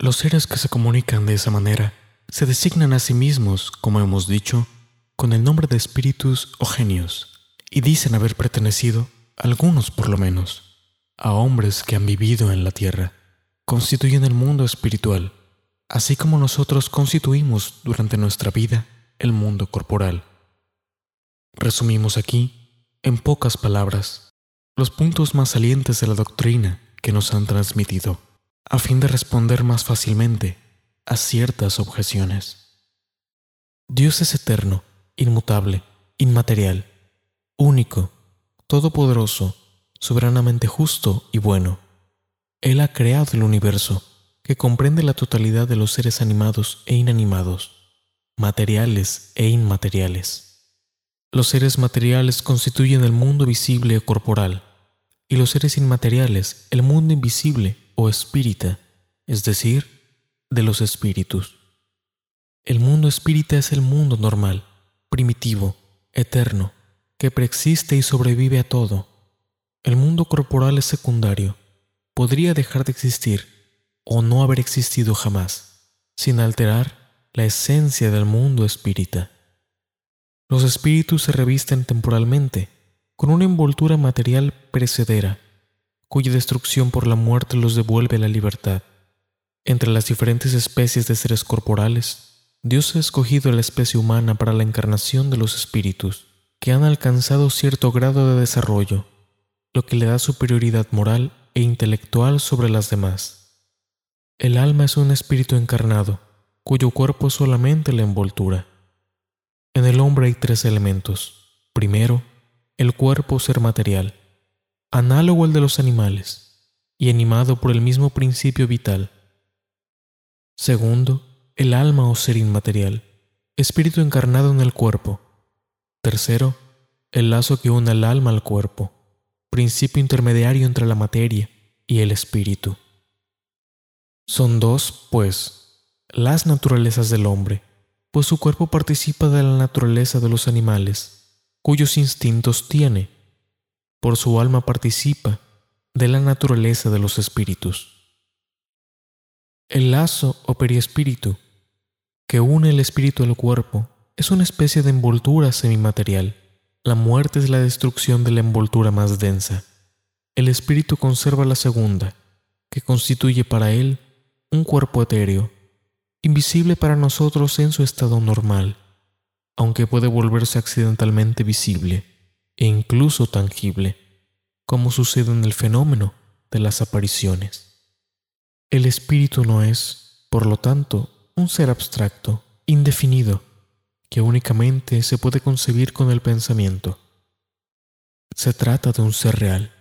Los seres que se comunican de esa manera se designan a sí mismos, como hemos dicho, con el nombre de espíritus o genios, y dicen haber pertenecido, algunos por lo menos, a hombres que han vivido en la tierra. Constituyen el mundo espiritual, así como nosotros constituimos durante nuestra vida el mundo corporal. Resumimos aquí, en pocas palabras, los puntos más salientes de la doctrina que nos han transmitido, a fin de responder más fácilmente a ciertas objeciones. Dios es eterno, inmutable, inmaterial, único, todopoderoso, soberanamente justo y bueno. Él ha creado el universo, que comprende la totalidad de los seres animados e inanimados, materiales e inmateriales. Los seres materiales constituyen el mundo visible o corporal, y los seres inmateriales el mundo invisible o espírita, es decir, de los espíritus. El mundo espírita es el mundo normal, primitivo, eterno, que preexiste y sobrevive a todo. El mundo corporal es secundario, podría dejar de existir o no haber existido jamás, sin alterar la esencia del mundo espírita. Los espíritus se revisten temporalmente con una envoltura material precedera, cuya destrucción por la muerte los devuelve la libertad. Entre las diferentes especies de seres corporales, Dios ha escogido la especie humana para la encarnación de los espíritus, que han alcanzado cierto grado de desarrollo, lo que le da superioridad moral e intelectual sobre las demás. El alma es un espíritu encarnado, cuyo cuerpo es solamente la envoltura. En el hombre hay tres elementos. Primero, el cuerpo ser material, análogo al de los animales, y animado por el mismo principio vital. Segundo, el alma o ser inmaterial, espíritu encarnado en el cuerpo. Tercero, el lazo que une el alma al cuerpo, principio intermediario entre la materia y el espíritu. Son dos, pues, las naturalezas del hombre, pues su cuerpo participa de la naturaleza de los animales, cuyos instintos tiene. Por su alma participa de la naturaleza de los espíritus. El lazo o periespíritu, que une el espíritu al cuerpo, es una especie de envoltura semimaterial. La muerte es la destrucción de la envoltura más densa. El espíritu conserva la segunda, que constituye para él un cuerpo etéreo, invisible para nosotros en su estado normal, aunque puede volverse accidentalmente visible e incluso tangible, como sucede en el fenómeno de las apariciones. El espíritu no es, por lo tanto, un ser abstracto, indefinido, que únicamente se puede concebir con el pensamiento. Se trata de un ser real,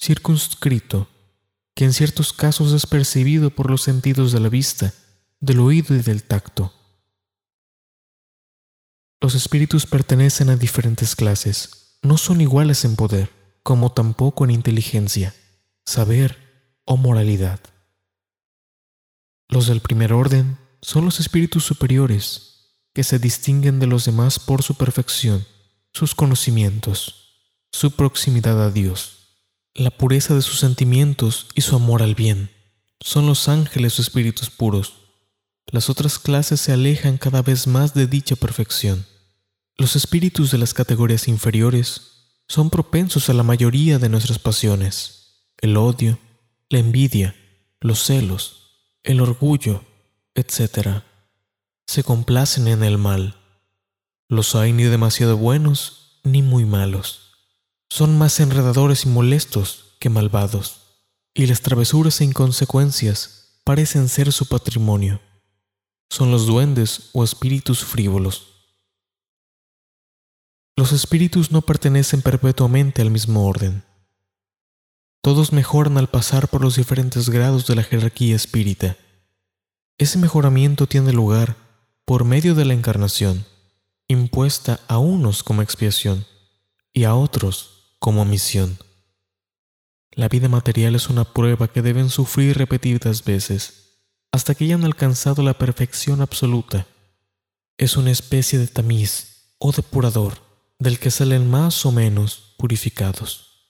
circunscrito, que en ciertos casos es percibido por los sentidos de la vista, del oído y del tacto. Los espíritus pertenecen a diferentes clases, no son iguales en poder, como tampoco en inteligencia, saber o moralidad. Los del primer orden son los espíritus superiores, que se distinguen de los demás por su perfección, sus conocimientos, su proximidad a Dios, la pureza de sus sentimientos y su amor al bien. Son los ángeles o espíritus puros. Las otras clases se alejan cada vez más de dicha perfección. Los espíritus de las categorías inferiores son propensos a la mayoría de nuestras pasiones, el odio, la envidia, los celos, el orgullo, etc., se complacen en el mal. Los hay ni demasiado buenos ni muy malos. Son más enredadores y molestos que malvados, y las travesuras e inconsecuencias parecen ser su patrimonio. Son los duendes o espíritus frívolos. Los espíritus no pertenecen perpetuamente al mismo orden. Todos mejoran al pasar por los diferentes grados de la jerarquía espírita. Ese mejoramiento tiene lugar por medio de la encarnación, impuesta a unos como expiación y a otros como misión. La vida material es una prueba que deben sufrir repetidas veces hasta que hayan alcanzado la perfección absoluta. Es una especie de tamiz o depurador del que salen más o menos purificados.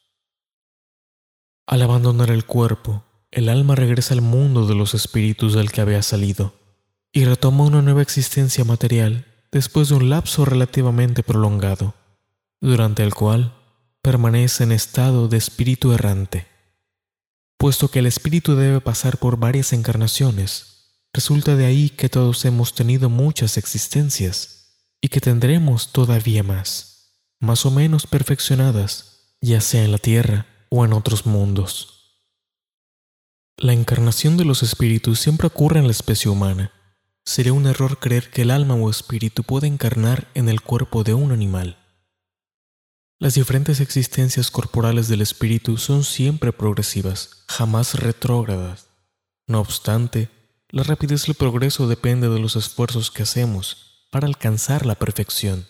Al abandonar el cuerpo, el alma regresa al mundo de los espíritus del que había salido y retoma una nueva existencia material después de un lapso relativamente prolongado, durante el cual permanece en estado de espíritu errante. Puesto que el espíritu debe pasar por varias encarnaciones, resulta de ahí que todos hemos tenido muchas existencias y que tendremos todavía más, más o menos perfeccionadas, ya sea en la tierra o en otros mundos. La encarnación de los espíritus siempre ocurre en la especie humana. Sería un error creer que el alma o espíritu puede encarnar en el cuerpo de un animal. Las diferentes existencias corporales del espíritu son siempre progresivas, jamás retrógradas. No obstante, la rapidez del progreso depende de los esfuerzos que hacemos para alcanzar la perfección.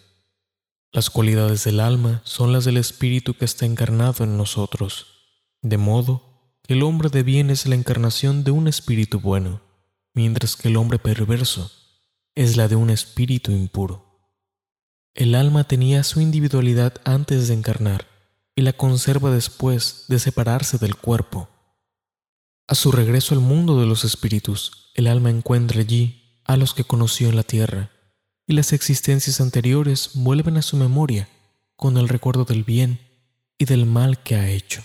Las cualidades del alma son las del espíritu que está encarnado en nosotros, de modo que el hombre de bien es la encarnación de un espíritu bueno, mientras que el hombre perverso es la de un espíritu impuro. El alma tenía su individualidad antes de encarnar y la conserva después de separarse del cuerpo. A su regreso al mundo de los espíritus, el alma encuentra allí a los que conoció en la tierra, y las existencias anteriores vuelven a su memoria con el recuerdo del bien y del mal que ha hecho.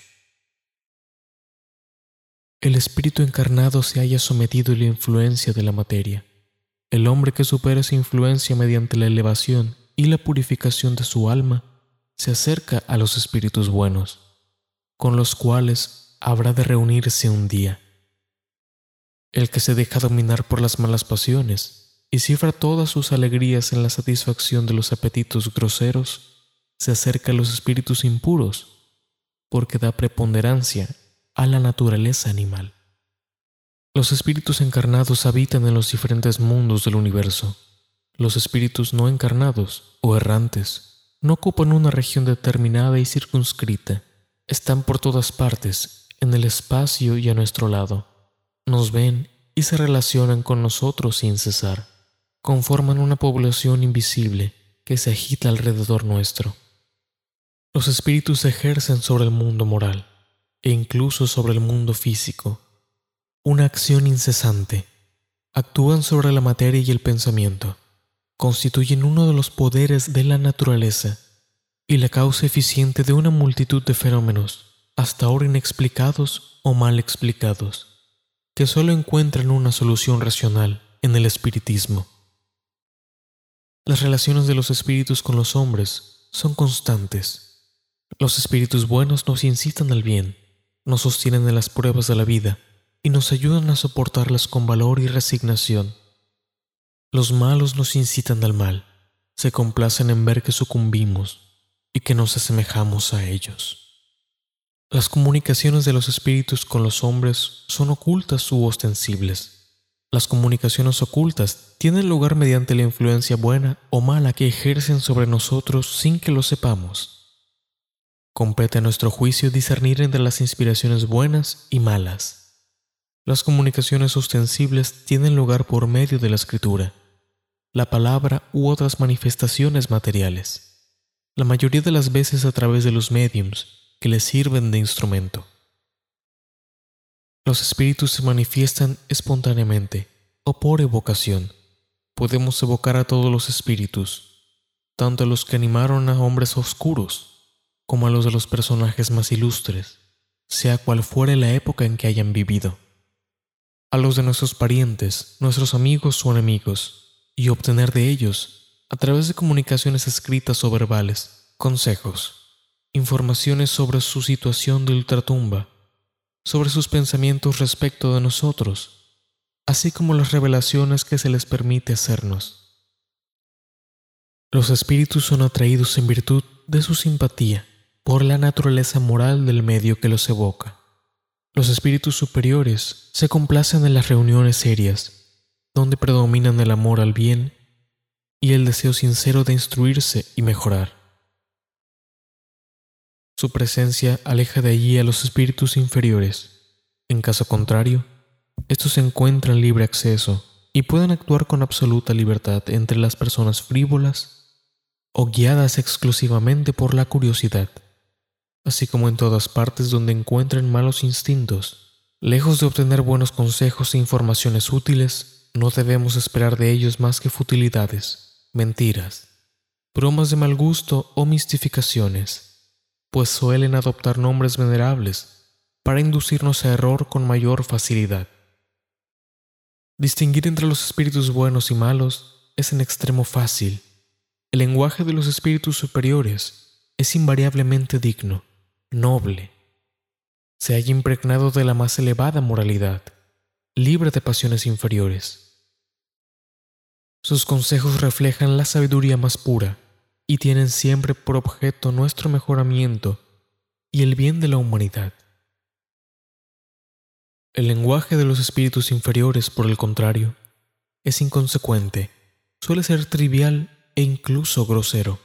El espíritu encarnado se haya sometido a la influencia de la materia. El hombre que supera esa influencia mediante la elevación y la purificación de su alma, se acerca a los espíritus buenos, con los cuales habrá de reunirse un día. El que se deja dominar por las malas pasiones y cifra todas sus alegrías en la satisfacción de los apetitos groseros, se acerca a los espíritus impuros, porque da preponderancia a la naturaleza animal. Los espíritus encarnados habitan en los diferentes mundos del universo los espíritus no encarnados o errantes no ocupan una región determinada y circunscrita. Están por todas partes, en el espacio y a nuestro lado. Nos ven y se relacionan con nosotros sin cesar. Conforman una población invisible que se agita alrededor nuestro. Los espíritus ejercen sobre el mundo moral e incluso sobre el mundo físico una acción incesante. Actúan sobre la materia y el pensamiento constituyen uno de los poderes de la naturaleza y la causa eficiente de una multitud de fenómenos, hasta ahora inexplicados o mal explicados, que solo encuentran una solución racional en el espiritismo. Las relaciones de los espíritus con los hombres son constantes. Los espíritus buenos nos incitan al bien, nos sostienen en las pruebas de la vida y nos ayudan a soportarlas con valor y resignación. Los malos nos incitan al mal, se complacen en ver que sucumbimos y que nos asemejamos a ellos. Las comunicaciones de los espíritus con los hombres son ocultas u ostensibles. Las comunicaciones ocultas tienen lugar mediante la influencia buena o mala que ejercen sobre nosotros sin que lo sepamos. Compete a nuestro juicio discernir entre las inspiraciones buenas y malas las comunicaciones ostensibles tienen lugar por medio de la escritura, la palabra u otras manifestaciones materiales, la mayoría de las veces a través de los mediums que les sirven de instrumento. Los espíritus se manifiestan espontáneamente o por evocación. Podemos evocar a todos los espíritus, tanto a los que animaron a hombres oscuros como a los de los personajes más ilustres, sea cual fuere la época en que hayan vivido a los de nuestros parientes, nuestros amigos o enemigos, y obtener de ellos, a través de comunicaciones escritas o verbales, consejos, informaciones sobre su situación de ultratumba, sobre sus pensamientos respecto de nosotros, así como las revelaciones que se les permite hacernos. Los espíritus son atraídos en virtud de su simpatía por la naturaleza moral del medio que los evoca. Los espíritus superiores se complacen en las reuniones serias, donde predominan el amor al bien y el deseo sincero de instruirse y mejorar. Su presencia aleja de allí a los espíritus inferiores. En caso contrario, estos encuentran libre acceso y pueden actuar con absoluta libertad entre las personas frívolas o guiadas exclusivamente por la curiosidad así como en todas partes donde encuentren malos instintos lejos de obtener buenos consejos e informaciones útiles, no debemos esperar de ellos más que futilidades, mentiras, bromas de mal gusto o mistificaciones, pues suelen adoptar nombres venerables para inducirnos a error con mayor facilidad. Distinguir entre los espíritus buenos y malos es en extremo fácil. El lenguaje de los espíritus superiores es invariablemente digno, noble. Se haya impregnado de la más elevada moralidad, libre de pasiones inferiores. Sus consejos reflejan la sabiduría más pura y tienen siempre por objeto nuestro mejoramiento y el bien de la humanidad. El lenguaje de los espíritus inferiores, por el contrario, es inconsecuente, suele ser trivial e incluso grosero.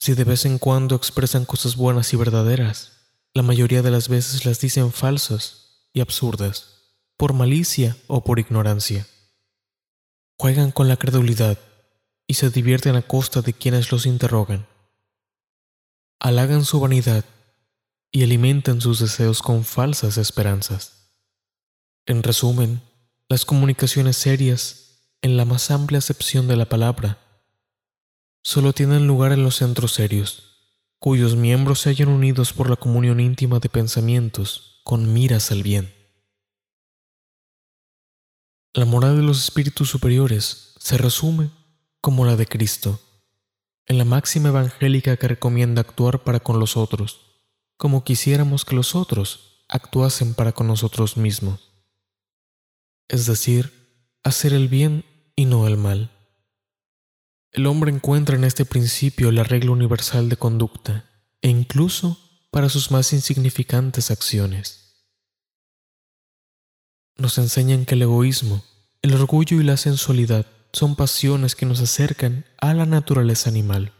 Si de vez en cuando expresan cosas buenas y verdaderas, la mayoría de las veces las dicen falsas y absurdas, por malicia o por ignorancia. Juegan con la credulidad y se divierten a costa de quienes los interrogan. Halagan su vanidad y alimentan sus deseos con falsas esperanzas. En resumen, las comunicaciones serias, en la más amplia acepción de la palabra, solo tienen lugar en los centros serios, cuyos miembros se hallan unidos por la comunión íntima de pensamientos con miras al bien. La moral de los espíritus superiores se resume, como la de Cristo, en la máxima evangélica que recomienda actuar para con los otros como quisiéramos que los otros actuasen para con nosotros mismos. Es decir, hacer el bien y no el mal. El hombre encuentra en este principio la regla universal de conducta e incluso para sus más insignificantes acciones. Nos enseñan que el egoísmo, el orgullo y la sensualidad son pasiones que nos acercan a la naturaleza animal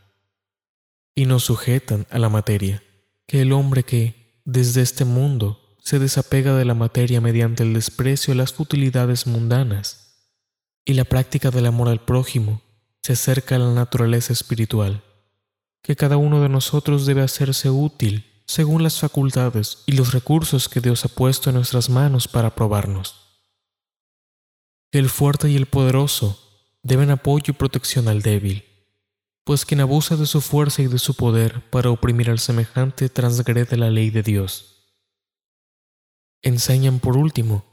y nos sujetan a la materia que el hombre que, desde este mundo, se desapega de la materia mediante el desprecio a las futilidades mundanas y la práctica del amor al prójimo, se acerca a la naturaleza espiritual, que cada uno de nosotros debe hacerse útil según las facultades y los recursos que Dios ha puesto en nuestras manos para probarnos. Que el fuerte y el poderoso deben apoyo y protección al débil pues quien abusa de su fuerza y de su poder para oprimir al semejante transgrede la ley de Dios. Enseñan por último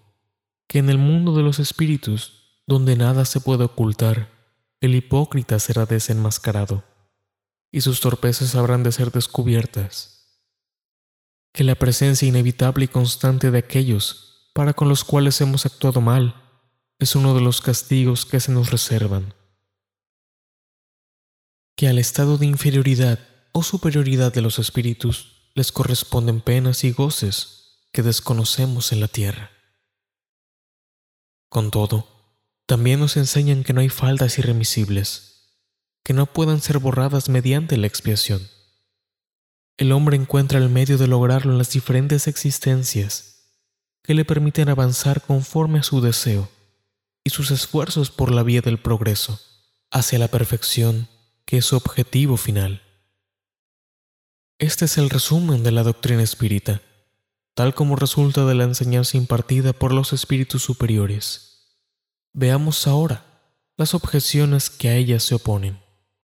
que en el mundo de los espíritus, donde nada se puede ocultar, el hipócrita será desenmascarado, y sus torpezas habrán de ser descubiertas. Que la presencia inevitable y constante de aquellos para con los cuales hemos actuado mal es uno de los castigos que se nos reservan que al estado de inferioridad o superioridad de los espíritus les corresponden penas y goces que desconocemos en la tierra. Con todo, también nos enseñan que no hay faltas irremisibles, que no puedan ser borradas mediante la expiación. El hombre encuentra el medio de lograrlo en las diferentes existencias que le permiten avanzar conforme a su deseo y sus esfuerzos por la vía del progreso hacia la perfección que es su objetivo final. Este es el resumen de la doctrina espírita, tal como resulta de la enseñanza impartida por los espíritus superiores. Veamos ahora las objeciones que a ella se oponen.